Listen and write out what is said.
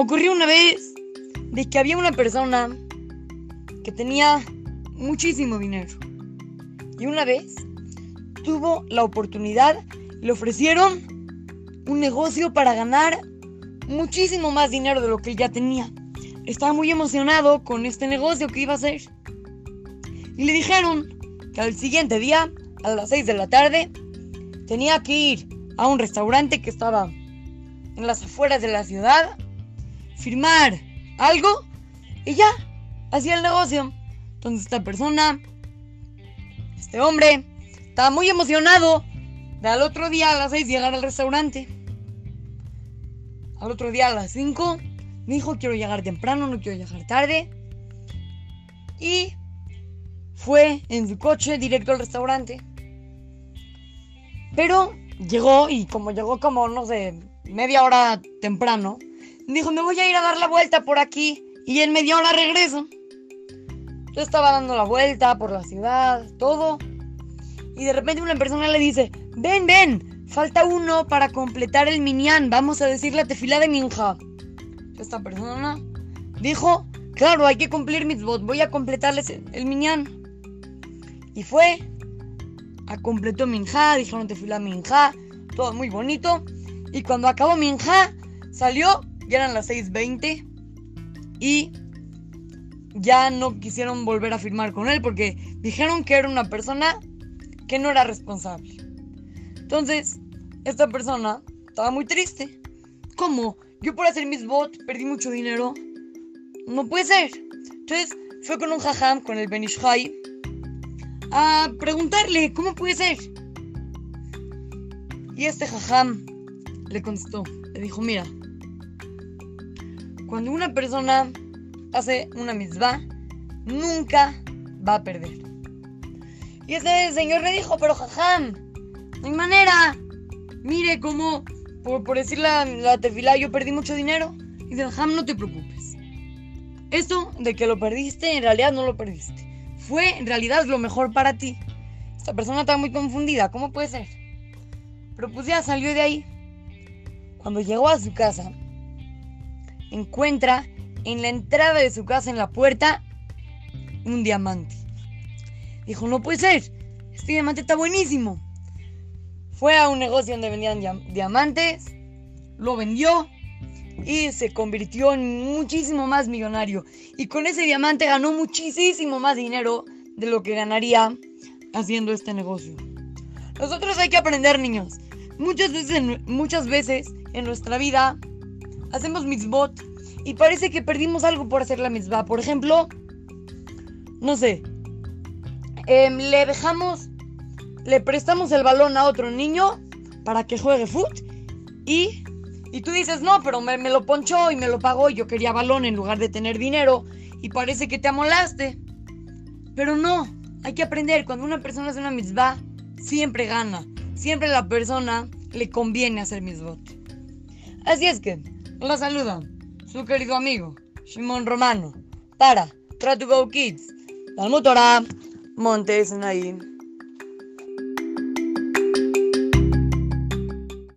ocurrió una vez de que había una persona que tenía muchísimo dinero. Y una vez tuvo la oportunidad, le ofrecieron un negocio para ganar muchísimo más dinero de lo que ya tenía. Estaba muy emocionado con este negocio que iba a hacer. Y le dijeron que al siguiente día, a las 6 de la tarde, tenía que ir a un restaurante que estaba en las afueras de la ciudad, firmar algo y ya, hacía el negocio. Entonces esta persona, este hombre, estaba muy emocionado de al otro día a las 6 llegar al restaurante. Al otro día a las 5 dijo quiero llegar temprano, no quiero llegar tarde. Y fue en su coche directo al restaurante. Pero llegó y como llegó como, no sé, media hora temprano, dijo, me voy a ir a dar la vuelta por aquí y en media hora regreso. Yo estaba dando la vuelta por la ciudad, todo. Y de repente una persona le dice, ven, ven, falta uno para completar el minyan, vamos a decir la tefila de minja. Esta persona dijo, claro, hay que cumplir mis votos, voy a completarles el minyan. Y fue, a completó minja, dijeron tefila minja, todo muy bonito. Y cuando acabó minja, salió, ya eran las 6.20 y ya no quisieron volver a firmar con él porque dijeron que era una persona que no era responsable. Entonces, esta persona estaba muy triste. ¿Cómo? Yo por hacer mis bots perdí mucho dinero. No puede ser. Entonces, fue con un jajam, con el Benishai, a preguntarle, ¿cómo puede ser? Y este jajam le contestó, le dijo, mira, cuando una persona hace una misma, nunca va a perder. Y ese señor le dijo, pero jajam, no manera. Mire cómo, por, por decir la, la tefila, yo perdí mucho dinero. Y dice, jajam, no te preocupes. Esto de que lo perdiste, en realidad no lo perdiste. Fue en realidad lo mejor para ti. Esta persona está muy confundida, ¿cómo puede ser? Pero pues ya salió de ahí. Cuando llegó a su casa, encuentra en la entrada de su casa, en la puerta, un diamante. Dijo, no puede ser, este diamante está buenísimo. Fue a un negocio donde vendían diamantes, lo vendió y se convirtió en muchísimo más millonario. Y con ese diamante ganó muchísimo más dinero de lo que ganaría haciendo este negocio. Nosotros hay que aprender, niños. Muchas veces, muchas veces en nuestra vida hacemos mitzvot y parece que perdimos algo por hacer la mitzvah. Por ejemplo, no sé, eh, le dejamos, le prestamos el balón a otro niño para que juegue foot y, y tú dices, no, pero me, me, lo ponchó y me lo pagó y yo quería balón en lugar de tener dinero y parece que te amolaste. Pero no, hay que aprender, cuando una persona hace una mitzvah, siempre gana. Siempre la persona le conviene hacer mitzvot. Así es que, la saluda su querido amigo, Shimon Romano, para Try Go Kids, Talmud Torah, Montes.